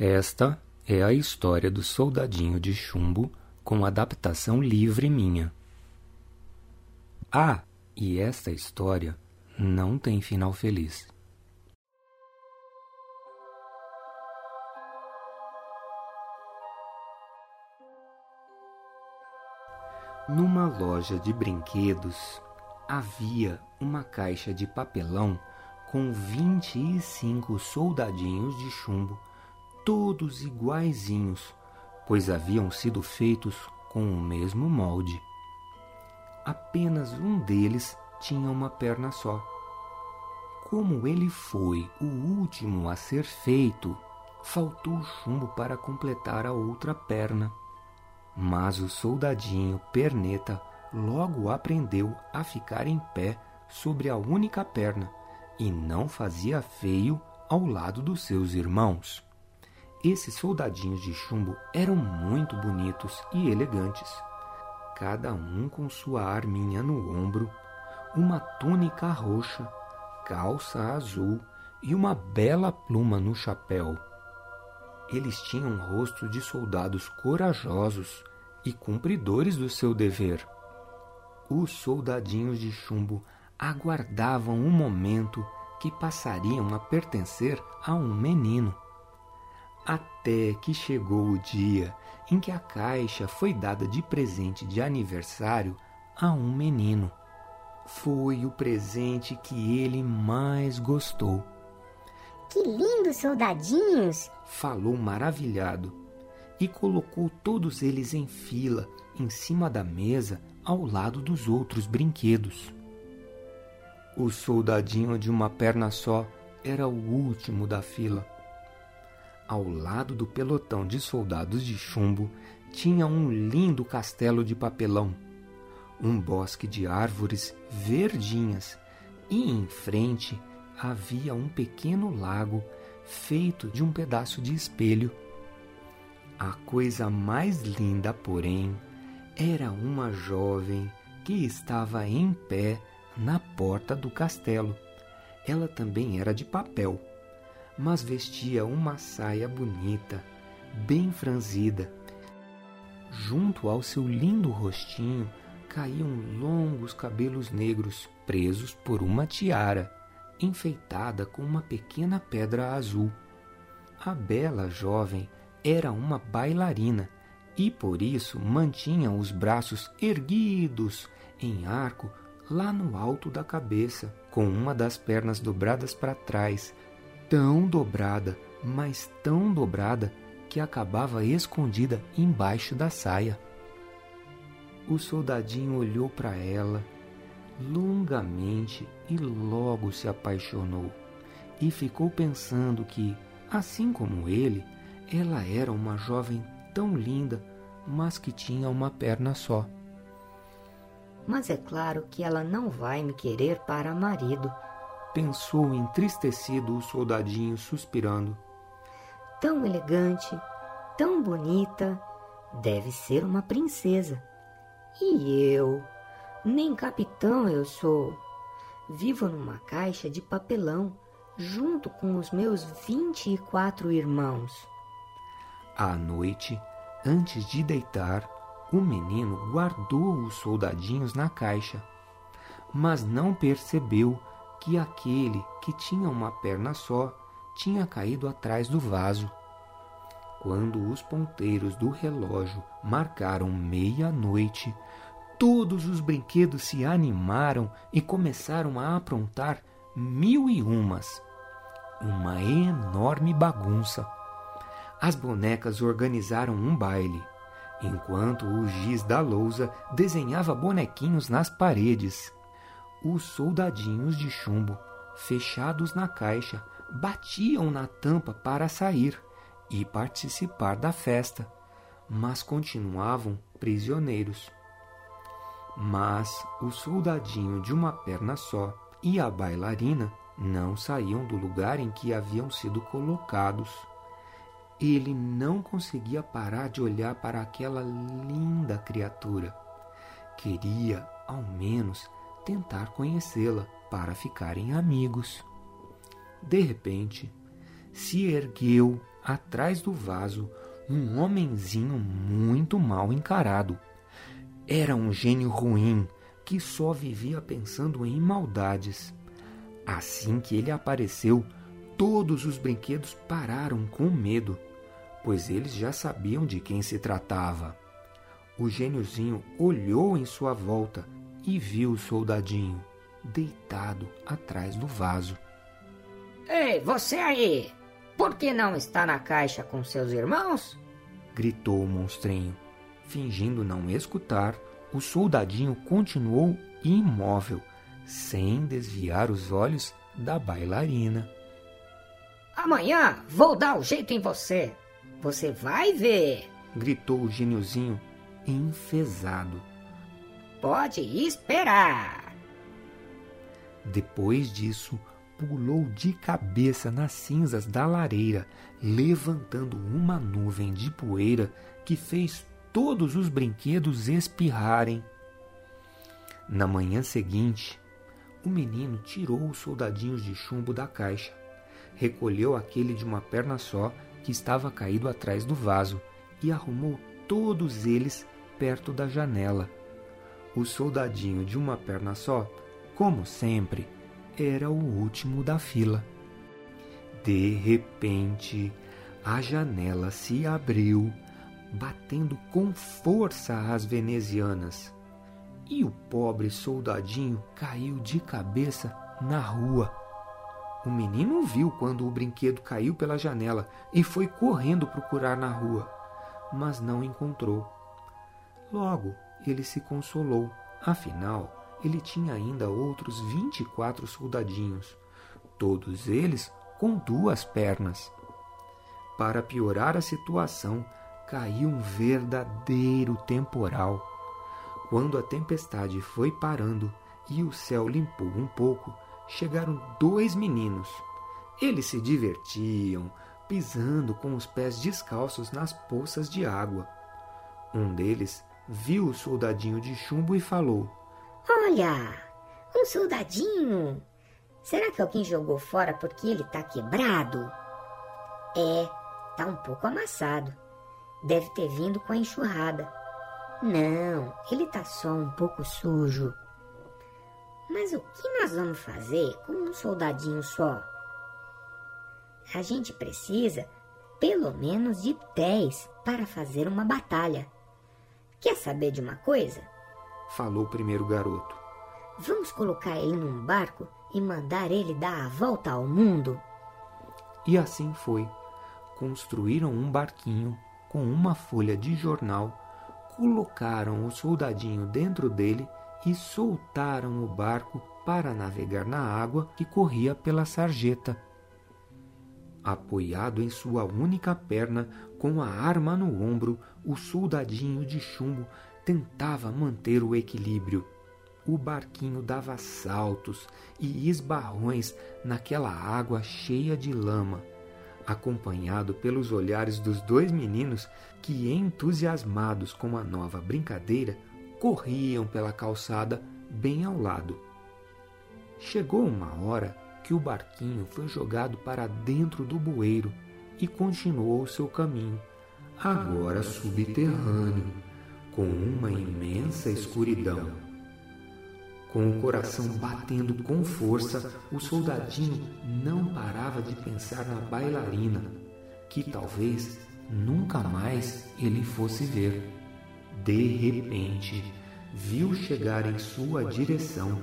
Esta é a história do Soldadinho de Chumbo com adaptação livre minha. Ah, e esta história não tem final feliz. Numa loja de brinquedos havia uma caixa de papelão com 25 soldadinhos de chumbo, todos iguaizinhos, pois haviam sido feitos com o mesmo molde. Apenas um deles tinha uma perna só. Como ele foi o último a ser feito, faltou chumbo para completar a outra perna. Mas o soldadinho perneta logo aprendeu a ficar em pé sobre a única perna e não fazia feio ao lado dos seus irmãos. Esses soldadinhos de chumbo eram muito bonitos e elegantes, cada um com sua arminha no ombro, uma túnica roxa, calça azul e uma bela pluma no chapéu. Eles tinham um rosto de soldados corajosos e cumpridores do seu dever. Os soldadinhos de chumbo aguardavam o momento que passariam a pertencer a um menino. Até que chegou o dia em que a caixa foi dada de presente de aniversário a um menino. Foi o presente que ele mais gostou. Que lindos soldadinhos! Falou maravilhado e colocou todos eles em fila em cima da mesa ao lado dos outros brinquedos. O soldadinho de uma perna só era o último da fila. Ao lado do pelotão de soldados de chumbo tinha um lindo castelo de papelão, um bosque de árvores verdinhas e em frente havia um pequeno lago feito de um pedaço de espelho. A coisa mais linda, porém, era uma jovem que estava em pé na porta do castelo. Ela também era de papel, mas vestia uma saia bonita, bem franzida. Junto ao seu lindo rostinho caíam longos cabelos negros presos por uma tiara, enfeitada com uma pequena pedra azul. A bela jovem era uma bailarina e por isso mantinham os braços erguidos em arco lá no alto da cabeça, com uma das pernas dobradas para trás, tão dobrada, mas tão dobrada que acabava escondida embaixo da saia. O soldadinho olhou para ela longamente e logo se apaixonou e ficou pensando que, assim como ele, ela era uma jovem tão linda, mas que tinha uma perna só. Mas é claro que ela não vai me querer para marido, pensou entristecido o soldadinho, suspirando. Tão elegante, tão bonita, deve ser uma princesa. E eu, nem capitão eu sou. Vivo numa caixa de papelão, junto com os meus vinte e quatro irmãos. À noite, antes de deitar, o menino guardou os soldadinhos na caixa, mas não percebeu que aquele que tinha uma perna só tinha caído atrás do vaso. Quando os ponteiros do relógio marcaram meia-noite, todos os brinquedos se animaram e começaram a aprontar mil e umas. Uma enorme bagunça as bonecas organizaram um baile, enquanto o giz da lousa desenhava bonequinhos nas paredes. Os soldadinhos de chumbo, fechados na caixa, batiam na tampa para sair e participar da festa, mas continuavam prisioneiros. Mas o soldadinho de uma perna só e a bailarina não saíam do lugar em que haviam sido colocados. Ele não conseguia parar de olhar para aquela linda criatura. Queria, ao menos, tentar conhecê-la para ficarem amigos. De repente, se ergueu atrás do vaso, um homenzinho muito mal encarado. Era um gênio ruim que só vivia pensando em maldades. Assim que ele apareceu, todos os brinquedos pararam com medo, pois eles já sabiam de quem se tratava. O gêniozinho olhou em sua volta e viu o soldadinho deitado atrás do vaso. Ei, você aí! Por que não está na caixa com seus irmãos? gritou o monstrinho. Fingindo não escutar, o soldadinho continuou imóvel, sem desviar os olhos da bailarina. Amanhã vou dar o jeito em você. Você vai ver! gritou o gêniozinho enfesado. Pode esperar! Depois disso, pulou de cabeça nas cinzas da lareira, levantando uma nuvem de poeira que fez todos os brinquedos espirrarem. Na manhã seguinte, o menino tirou os soldadinhos de chumbo da caixa, recolheu aquele de uma perna só que estava caído atrás do vaso e arrumou todos eles perto da janela. O soldadinho de uma perna só, como sempre, era o último da fila. De repente, a janela se abriu, batendo com força às venezianas, e o pobre soldadinho caiu de cabeça na rua. O menino viu quando o brinquedo caiu pela janela e foi correndo procurar na rua, mas não encontrou. Logo, ele se consolou, afinal, ele tinha ainda outros vinte e quatro soldadinhos, todos eles com duas pernas. Para piorar a situação, caiu um verdadeiro temporal. Quando a tempestade foi parando e o céu limpou um pouco, chegaram dois meninos. Eles se divertiam, pisando com os pés descalços nas poças de água. Um deles viu o soldadinho de chumbo e falou: Olha, um soldadinho. Será que alguém jogou fora porque ele tá quebrado? É, tá um pouco amassado. Deve ter vindo com a enxurrada. Não, ele tá só um pouco sujo. Mas o que nós vamos fazer com um soldadinho só? A gente precisa pelo menos de dez para fazer uma batalha. Quer saber de uma coisa? falou o primeiro garoto. Vamos colocar ele num barco e mandar ele dar a volta ao mundo? E assim foi. Construíram um barquinho com uma folha de jornal, colocaram o soldadinho dentro dele e soltaram o barco para navegar na água que corria pela sarjeta. Apoiado em sua única perna, com a arma no ombro, o soldadinho de chumbo tentava manter o equilíbrio. O barquinho dava saltos e esbarrões naquela água cheia de lama, acompanhado pelos olhares dos dois meninos que, entusiasmados com a nova brincadeira, corriam pela calçada bem ao lado. Chegou uma hora que o barquinho foi jogado para dentro do bueiro e continuou seu caminho, agora subterrâneo com uma imensa escuridão. Com o coração batendo com força, o soldadinho não parava de pensar na bailarina, que talvez nunca mais ele fosse ver. De repente, viu chegar em sua direção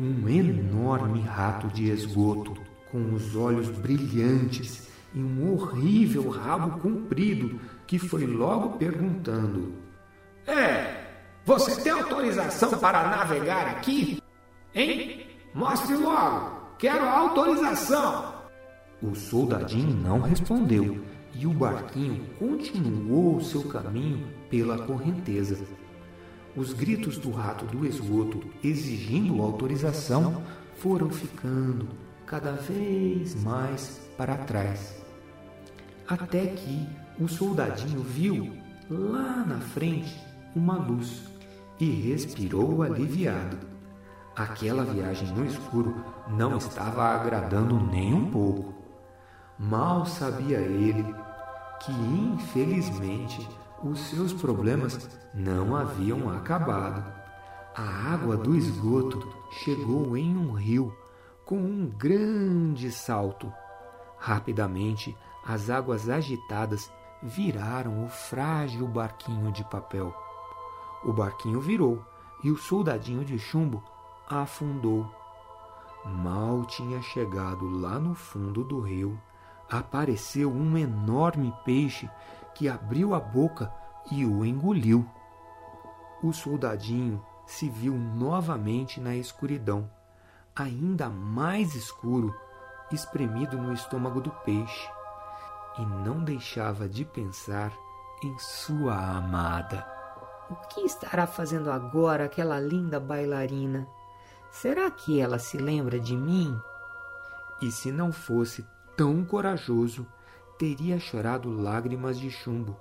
um enorme rato de esgoto, com os olhos brilhantes e um horrível rabo comprido, que foi logo perguntando: é, você tem autorização para navegar aqui? Hein? Mostre logo, quero autorização. O soldadinho não respondeu e o barquinho continuou seu caminho pela correnteza. Os gritos do rato do esgoto exigindo autorização foram ficando cada vez mais para trás. Até que o soldadinho viu lá na frente uma luz e respirou aliviado. Aquela viagem no escuro não estava agradando nem um pouco. Mal sabia ele que infelizmente os seus problemas não haviam acabado. A água do esgoto chegou em um rio com um grande salto. Rapidamente, as águas agitadas viraram o frágil barquinho de papel. O barquinho virou e o soldadinho de chumbo afundou. Mal tinha chegado lá no fundo do rio, apareceu um enorme peixe que abriu a boca e o engoliu. O soldadinho se viu novamente na escuridão, ainda mais escuro, espremido no estômago do peixe, e não deixava de pensar em sua amada. O que estará fazendo agora aquela linda bailarina? Será que ela se lembra de mim? E se não fosse tão corajoso, teria chorado lágrimas de chumbo,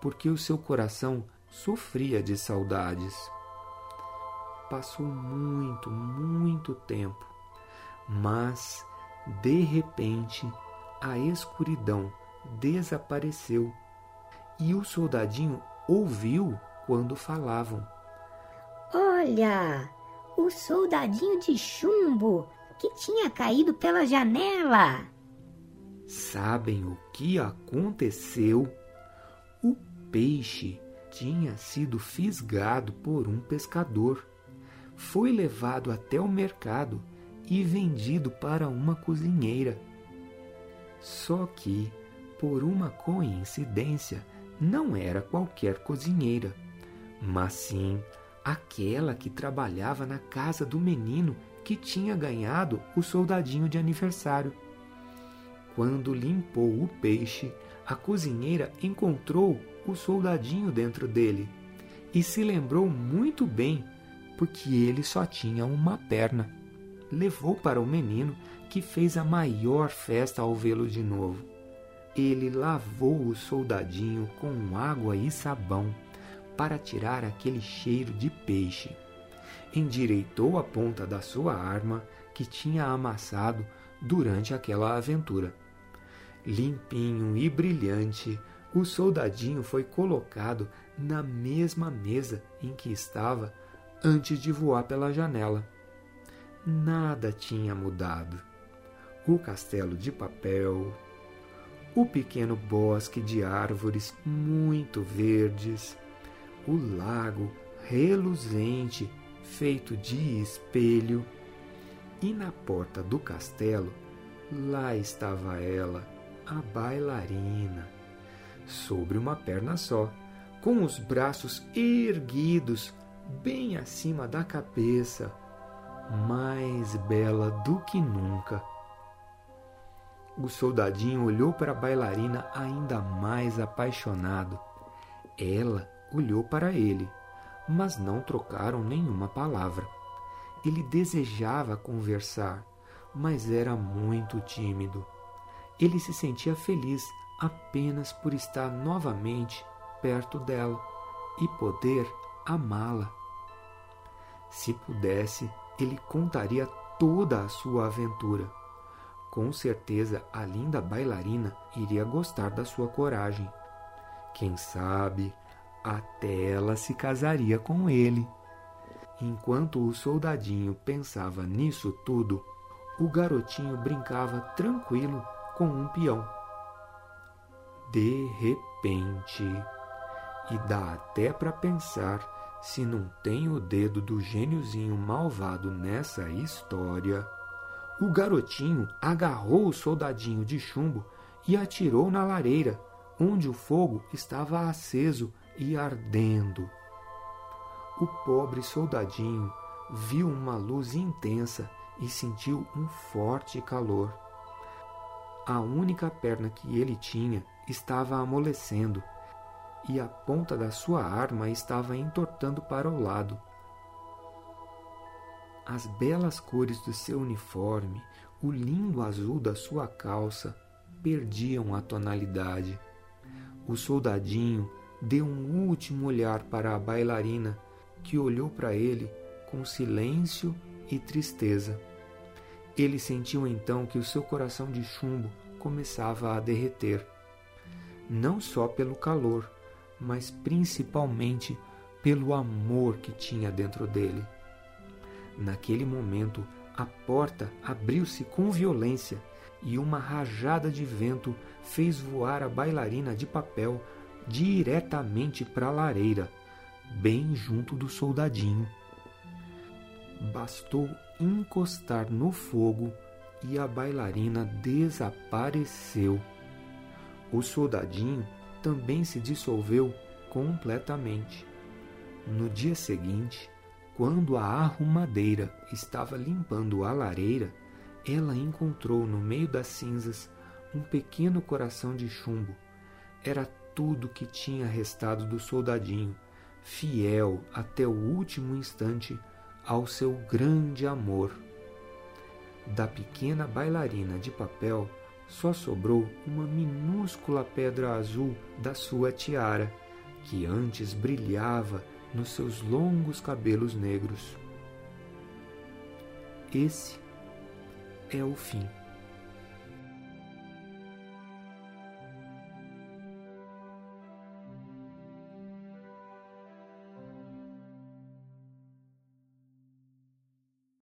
porque o seu coração sofria de saudades. Passou muito, muito tempo, mas, de repente, a escuridão desapareceu e o soldadinho ouviu quando falavam. Olha, o soldadinho de chumbo que tinha caído pela janela. Sabem o que aconteceu? O peixe tinha sido fisgado por um pescador. Foi levado até o mercado e vendido para uma cozinheira. Só que, por uma coincidência, não era qualquer cozinheira, mas sim aquela que trabalhava na casa do menino que tinha ganhado o soldadinho de aniversário. Quando limpou o peixe, a cozinheira encontrou o soldadinho dentro dele e se lembrou muito bem, porque ele só tinha uma perna. Levou para o menino, que fez a maior festa ao vê-lo de novo. Ele lavou o soldadinho com água e sabão para tirar aquele cheiro de peixe. Endireitou a ponta da sua arma que tinha amassado durante aquela aventura. Limpinho e brilhante, o soldadinho foi colocado na mesma mesa em que estava antes de voar pela janela. Nada tinha mudado. O castelo de papel, o pequeno bosque de árvores muito verdes, o lago reluzente feito de espelho, e na porta do castelo lá estava ela a bailarina, sobre uma perna só, com os braços erguidos bem acima da cabeça, mais bela do que nunca. O soldadinho olhou para a bailarina ainda mais apaixonado. Ela olhou para ele, mas não trocaram nenhuma palavra. Ele desejava conversar, mas era muito tímido. Ele se sentia feliz apenas por estar novamente perto dela e poder amá-la. Se pudesse, ele contaria toda a sua aventura. Com certeza a linda bailarina iria gostar da sua coragem. Quem sabe até ela se casaria com ele. Enquanto o soldadinho pensava nisso tudo, o garotinho brincava tranquilo com um peão. De repente, e dá até para pensar se não tem o dedo do gêniozinho malvado nessa história, o garotinho agarrou o soldadinho de chumbo e atirou na lareira, onde o fogo estava aceso e ardendo. O pobre soldadinho viu uma luz intensa e sentiu um forte calor. A única perna que ele tinha estava amolecendo e a ponta da sua arma estava entortando para o lado. As belas cores do seu uniforme, o lindo azul da sua calça perdiam a tonalidade. O soldadinho deu um último olhar para a bailarina, que olhou para ele com silêncio e tristeza. Ele sentiu então que o seu coração de chumbo começava a derreter. Não só pelo calor, mas principalmente pelo amor que tinha dentro dele. Naquele momento, a porta abriu-se com violência e uma rajada de vento fez voar a bailarina de papel diretamente para a lareira, bem junto do soldadinho. Bastou encostar no fogo e a bailarina desapareceu. O soldadinho também se dissolveu completamente. No dia seguinte, quando a arrumadeira estava limpando a lareira, ela encontrou no meio das cinzas um pequeno coração de chumbo. Era tudo que tinha restado do soldadinho, fiel até o último instante ao seu grande amor. Da pequena bailarina de papel só sobrou uma minúscula pedra azul da sua tiara, que antes brilhava nos seus longos cabelos negros. Esse é o fim.